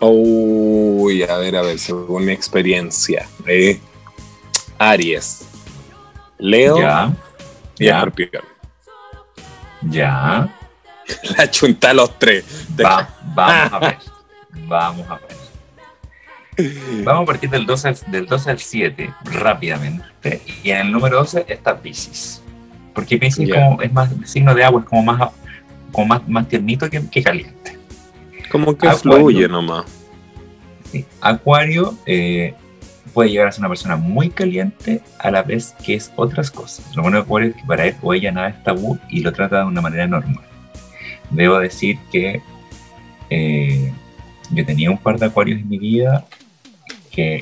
Uy, a ver, a ver, según mi experiencia. eh, Aries, Leo
Ya,
y
ya,
Escorpión.
ya.
La chunta a los tres.
Va- vamos a ver. Vamos a ver. Vamos a partir del 12, al, del 12 al 7 rápidamente. Y en el número 12 está Pisces. Porque Pisces
Ya.
como es más signo de agua, es como más, como más, más tiernito que, que caliente.
Como que
Acuario.
fluye nomás.
Sí. Acuario eh, puede llegar a ser una persona muy caliente a la vez que es otras cosas. Lo bueno de Acuario es que para él o ella nada es tabú y lo trata de una manera normal. Debo decir que eh, yo tenía un par de acuarios en mi vida que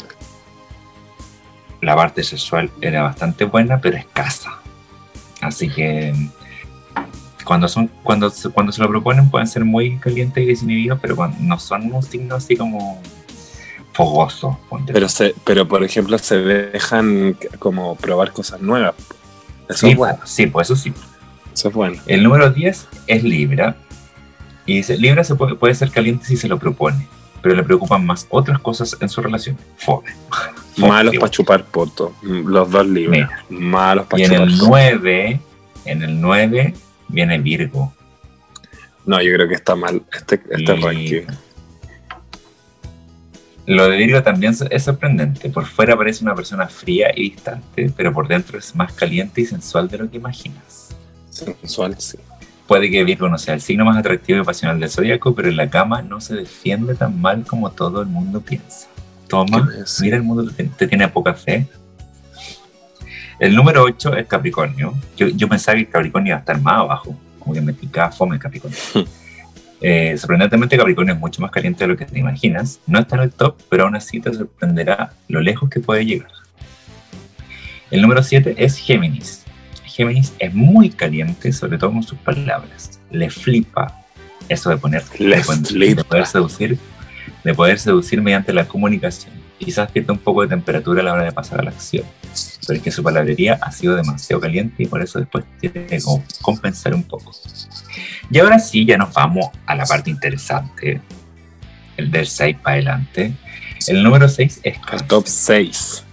la parte sexual era bastante buena, pero escasa. Así que cuando son cuando se, cuando se lo proponen pueden ser muy calientes y desinhibidos, pero cuando no son un signo así como fogoso.
Pero, se, pero por ejemplo, se dejan como probar cosas nuevas. Eso
sí,
es bueno.
sí, pues eso sí.
Eso es bueno.
El número 10 es Libra. Y dice, Libra se puede, puede ser caliente si se lo propone, pero le preocupan más otras cosas en su relación. Fome. Fome,
Malos para chupar poto. Los dos libres. Malos para
Y en
chupar
el
poto.
9, en el 9 viene Virgo.
No, yo creo que está mal este, este ranking.
Lo de Virgo también es sorprendente. Por fuera parece una persona fría y distante, pero por dentro es más caliente y sensual de lo que imaginas.
Sensual, sí.
Puede que Virgo no sea el signo más atractivo y pasional del zodiaco, pero en la cama no se defiende tan mal como todo el mundo piensa. Toma, mira, el mundo te, te tiene poca fe. El número 8 es Capricornio. Yo, yo pensaba que Capricornio iba a estar más abajo, como que me picaba fome Capricornio. Eh, sorprendentemente, Capricornio es mucho más caliente de lo que te imaginas. No está en el top, pero aún así te sorprenderá lo lejos que puede llegar. El número 7 es Géminis. Géminis es muy caliente, sobre todo con sus palabras. Le flipa eso de poner,
Le
de, poner- de poder seducir, de poder seducir mediante la comunicación. Quizás pierde un poco de temperatura a la hora de pasar a la acción, pero es que su palabrería ha sido demasiado caliente y por eso después tiene que compensar un poco. Y ahora sí, ya nos vamos a la parte interesante, el del 6 para adelante. El número 6 es
El
Cáncer.
top 6.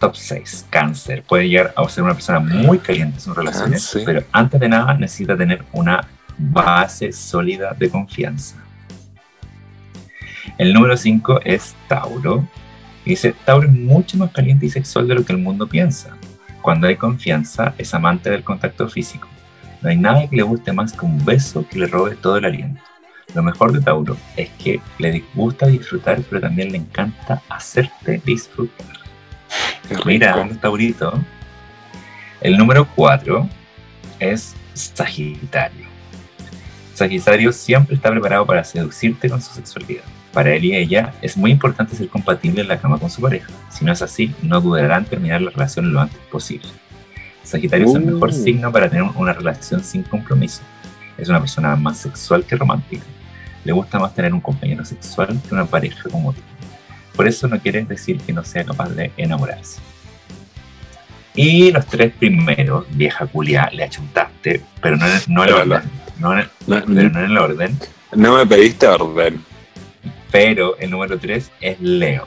Top 6, cáncer. Puede llegar a ser una persona muy caliente en sus relaciones,
Cáncer.
pero antes de nada necesita tener una base sólida de confianza. El número 5 es Tauro. Dice, Tauro es mucho más caliente y sexual de lo que el mundo piensa. Cuando hay confianza, es amante del contacto físico. No hay nada que le guste más que un beso que le robe todo el aliento. Lo mejor de Tauro es que le gusta disfrutar, pero también le encanta hacerte disfrutar. Mira, los tauritos. El número 4 es Sagitario. Sagitario siempre está preparado para seducirte con su sexualidad. Para él y ella es muy importante ser compatible en la cama con su pareja. Si no es así, no dudarán terminar la relación lo antes posible. Sagitario es el
Uh.
mejor signo para tener una relación sin compromiso. Es una persona más sexual que romántica. Le gusta más tener un compañero sexual que una pareja como tú. Por eso no quiere decir que no sea capaz de enamorarse. Y los tres primeros, vieja culia, le achuntaste, pero no el orden. No, pero no en el orden.
no me pediste orden.
Pero el número 3 es Leo.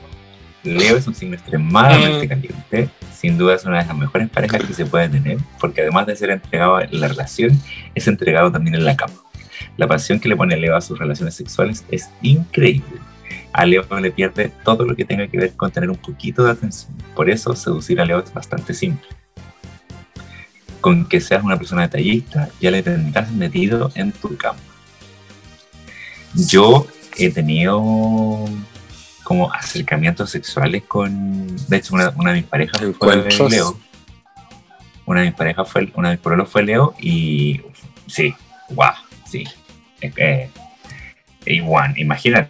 Leo es un signo extremadamente
Mm.
caliente. Sin duda es una de las mejores parejas que se puede tener, porque además de ser entregado en la relación, es entregado también en la cama. La pasión que le pone Leo a sus relaciones sexuales es increíble. A Leo le pierde todo lo que tenga que ver con tener un poquito de atención. Por eso seducir a Leo es bastante simple. Con que seas una persona detallista, ya le tendrás metido en tu cama. Yo he tenido como acercamientos sexuales con. De hecho, una, una de mis parejas fue. Leo. Una de mis parejas fue. Una de mis pololos fue Leo y. Sí, guau, sí. Es que. Igual, imagínate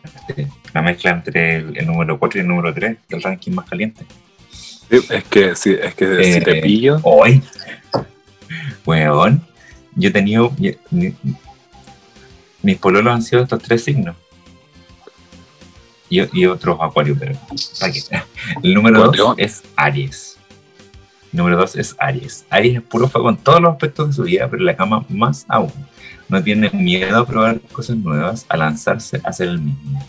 la mezcla entre el, el número 4 y el número 3 del ranking más caliente.
Sí, es que, sí, es que si
Eh,
te pillo,
Hoy, weón, yo he tenido. mi- mi- mis pololos han sido estos tres signos. Y, y otros acuarios, pero ¿para qué? El número
Acuario.
dos es Aries. Número dos es Aries. Aries es puro fuego en todos los aspectos de su vida, pero en la cama más aún. No tiene miedo a probar cosas nuevas, a lanzarse a hacer el mismo.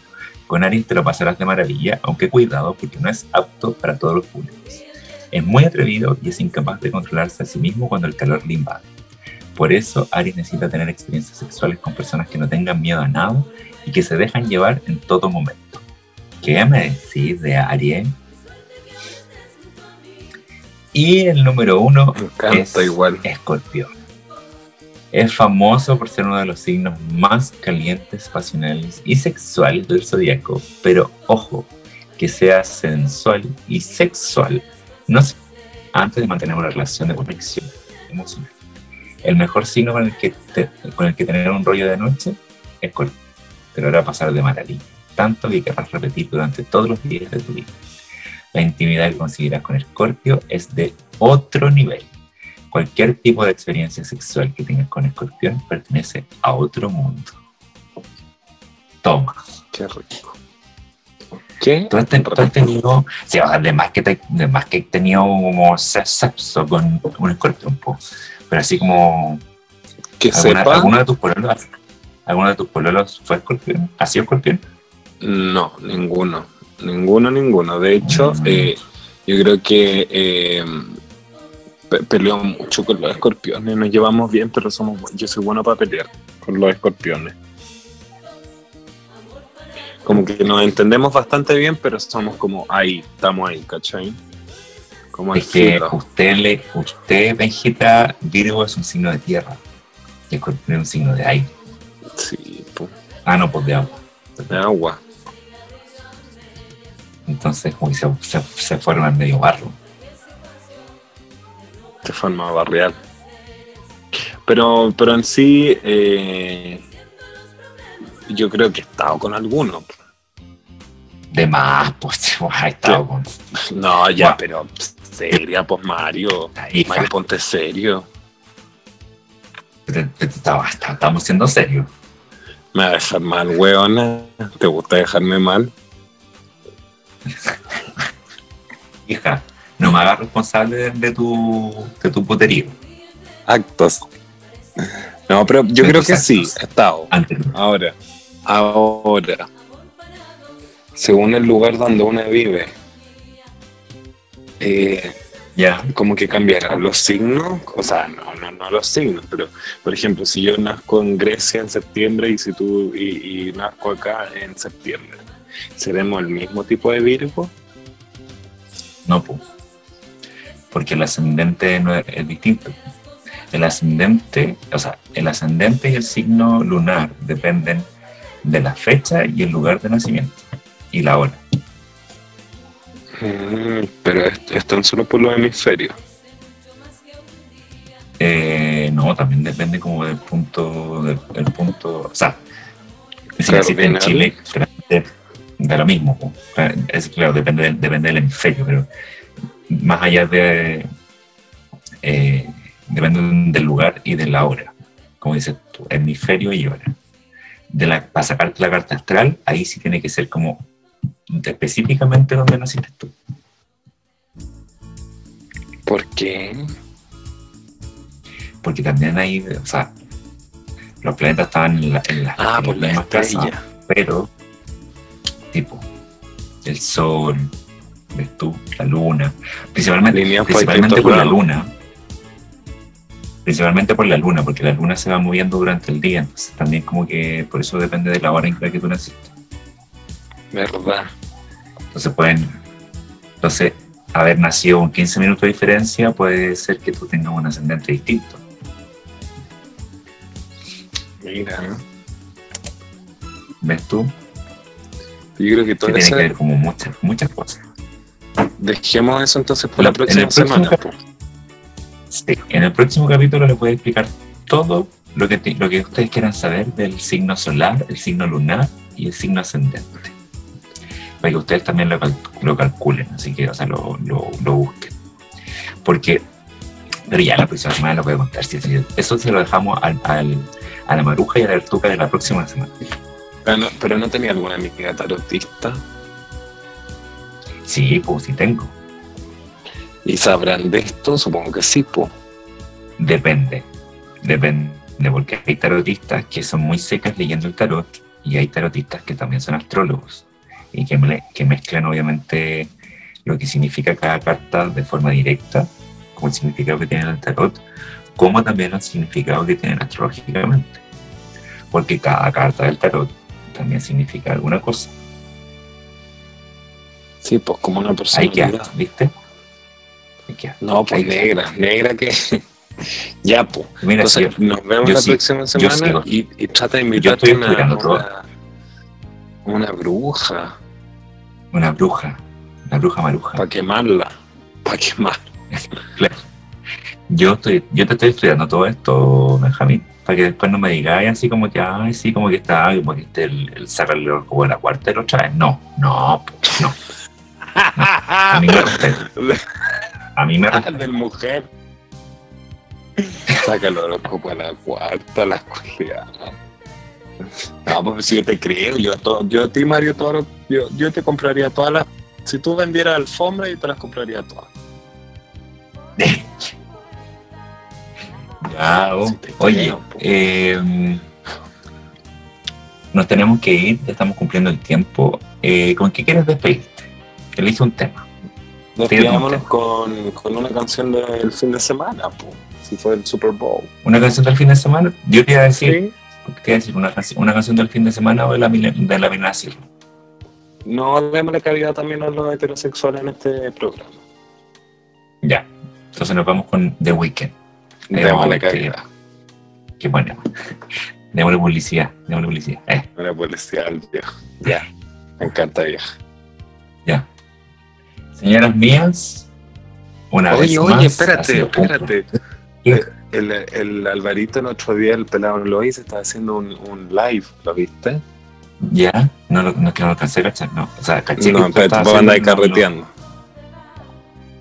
Con Aries te lo pasarás de maravilla, aunque cuidado porque no es apto para todos los públicos. Es muy atrevido y es incapaz de controlarse a sí mismo cuando el calor le invade. Por eso Aries necesita tener experiencias sexuales con personas que no tengan miedo a nada y que se dejan llevar en todo momento. ¿Qué me decís de Aries? Y el número uno es
igual.
Escorpión. Es famoso por ser uno de los signos más calientes, pasionales y sexuales del zodiaco, pero ojo, que sea sensual y sexual, no antes de mantener una relación de conexión emocional. El mejor signo con el que, con el que tener un rollo de noche es Escorpión, pero ahora pasar de maravilla, tanto que querrás repetir durante todos los días de tu vida. La intimidad que conseguirás con Escorpio es de otro nivel. Cualquier tipo de experiencia sexual que tengas con Escorpión pertenece a otro mundo. Toma.
Qué rico.
¿Qué? Tú has, tenido, sí, además que, te, además que he tenido como sexo con un escorpión, pero así como...
Que alguna, sepa.
¿Alguno de tus pololos, alguno de tus pololos fue escorpión? ¿Ha sido escorpión?
No, ninguno. Ninguno, ninguno. De hecho, eh, yo creo que eh, peleo mucho con los escorpiones. Nos llevamos bien, pero somos yo soy bueno para pelear con los escorpiones. Como que nos entendemos bastante bien, pero somos como ahí, estamos ahí, ¿cachai?
Como es que usted, le, usted, Benjita, Virgo es un signo de tierra. Y Escorpión es un signo de aire.
Sí, pues.
Ah, no, pues de agua.
De agua.
Entonces, como que se, forma en medio barro.
Se forma barrial. Pero, pero en sí, eh, yo creo que he estado con alguno.
De más, pues, ha estado con.
No, ya, pero seria, pues Mario. Mario, ponte serio.
Estamos siendo serios.
Me va a dejar mal, weona. ¿Te gusta dejarme mal?
Hija, no me hagas responsable de, tu, de tu puterío.
Actos. No, pero yo creo que sí, he estado. Ahora, ahora, según el lugar donde uno vive, eh, ya. como que cambiarán los signos, o sea, no, no, no los signos, pero por ejemplo, si yo nazco en Grecia en septiembre y si tú y, y nazco acá en septiembre, ¿seremos el mismo tipo de Virgo?
No, porque el ascendente no es, distinto. El ascendente, o sea, el ascendente y el signo lunar dependen de la fecha y el lugar de nacimiento y la hora.
Mm, pero están solo por los hemisferios.
Eh, no, también depende como del punto, del, punto, o sea, si en Chile, de lo mismo. Es claro, depende, del, depende del hemisferio, pero más allá de. Eh, depende del lugar y de la hora, como dices tú, hemisferio y hora. De la, para sacarte la carta astral, ahí sí tiene que ser como específicamente donde naciste tú.
¿Por qué?
Porque también hay, o sea, los planetas estaban en, la, en las
ah, por la
pero tipo el sol, ves tú, la luna, principalmente, principalmente por la luna, principalmente por la luna, porque la luna se va moviendo durante el día, entonces también como que por eso depende de la hora en la que tú naciste.
Verdad.
Entonces pueden, entonces haber nacido con 15 minutos de diferencia puede ser que tú tengas un ascendente distinto.
Mira.
¿Ves tú?
Yo creo que todo
tiene que ver como muchas, muchas cosas.
Dejemos eso entonces por la, próxima semana.
Sí, en el próximo capítulo les voy a explicar todo lo que, lo que ustedes quieran saber del signo solar, el signo lunar y el signo ascendente. Para que ustedes también lo, lo calculen, así que, o sea, lo, lo, lo, busquen. Porque, pero ya la próxima semana lo voy a contar. Eso se lo dejamos al, al, a la maruja y a la artuca de la próxima semana.
Pero no, tenía alguna amiga tarotista.
Sí, pues sí tengo.
¿Y sabrán de esto? Supongo que sí, po.
Depende, depende, porque hay tarotistas que son muy secas leyendo el tarot y hay tarotistas que también son astrólogos y que, me- que mezclan obviamente lo que significa cada carta de forma directa, como el significado que tiene el tarot, como también el significado que tienen astrológicamente. Porque cada carta del tarot también significa alguna cosa.
Sí, pues como una
Hay
persona.
que ¿viste? Hay que
No, pues negra, negra que. ya, pues.
Mira,
Entonces, nos vemos la
sí,
próxima semana y, y trata de invitarte una, una, una bruja
una bruja, una bruja maruja.
para quemarla. Para quemar.
Claro. Yo, estoy, yo te estoy estudiando todo esto, Benjamín, para que después no me digáis así como que, ay, sí, como que está, como que este el, el sacarle como la cuarta y la otra vez. No, no, po, no. A mí me respeta. A mí me respeta.
Del mujer. Sácalo loco para la cuarta, la cualidad. No, pues si yo te creo, yo a, todo, yo a ti, Mario Toro, yo, yo te compraría todas las. Si tú vendieras alfombra, yo te las compraría todas.
Ya, oh, Oye, eh, nos tenemos que ir, ya estamos cumpliendo el tiempo. Eh, ¿Con qué quieres despedirte? Elige un tema.
Despidámonos con, con una canción del fin de semana, po, si fue el Super Bowl.
¿Una canción del fin de semana? Yo te iba a decir,
Sí.
te iba a decir una, canción, una canción del fin de semana o de la, de la.
No démosle cabida también a los heterosexuales en este programa.
Ya. Entonces nos vamos con The Weeknd. Eh,
Démosle
que-
cabida.
Qué bueno. Démosle publicidad. Démosle publicidad. Eh,
Una policía al viejo.
ya,
Me encanta vieja.
ya. Señoras mías, una
Oye,
vez
oye,
más, ha
espérate, espérate.
¿Qué?
El, el Alvarito el otro día, el pelado Lois, estaba haciendo un, un live, ¿lo viste?
Ya, no, lo- no es que no lo alcancé a cachar, no. O sea, caché
No,
que estaba
vos andáis
haciendo- no, no.
carreteando.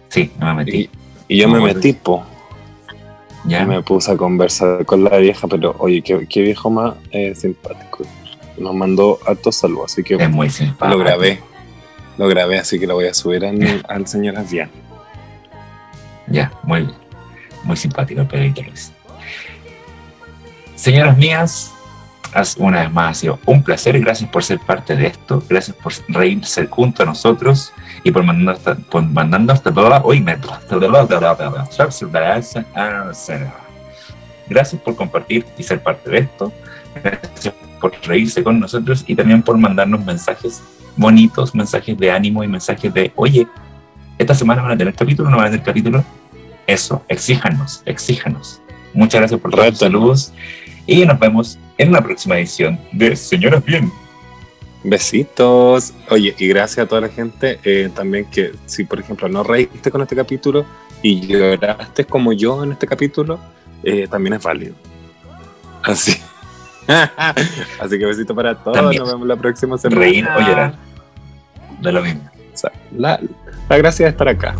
Sí, no me metí.
Y, y yo
No,
me metí, po.
Ya,
Me puse a conversar con la vieja, pero oye, qué, qué viejo más eh, simpático. Nos mandó alto saludo, así que
es muy simpático.
lo grabé. Lo grabé, así que lo voy a subir en- al señor Avian.
Ya, muy. Muy simpático el Pedrito Luis. Señoras mías, una vez más ha sido un placer. Gracias por ser parte de esto. Gracias por reírse junto a nosotros y por mandando hasta, por mandando hasta toda. Hoy me. Gracias por compartir y ser parte de esto. Gracias por reírse con nosotros y también por mandarnos mensajes bonitos, mensajes de ánimo y mensajes de, oye, esta semana van a tener capítulo, no van a tener capítulo. Eso, exíjanos, exíjanos. Muchas gracias por todos saludos y nos vemos en la próxima edición de Señoras Bien.
Besitos. Oye, y gracias a toda la gente eh, también que si por ejemplo no reíste con este capítulo y lloraste como yo en este capítulo, eh, también es válido. Así. Así que besito para todos.
También.
Nos vemos la próxima semana.
Reír o llorar. De lo mismo.
O sea, la, la gracia de estar acá.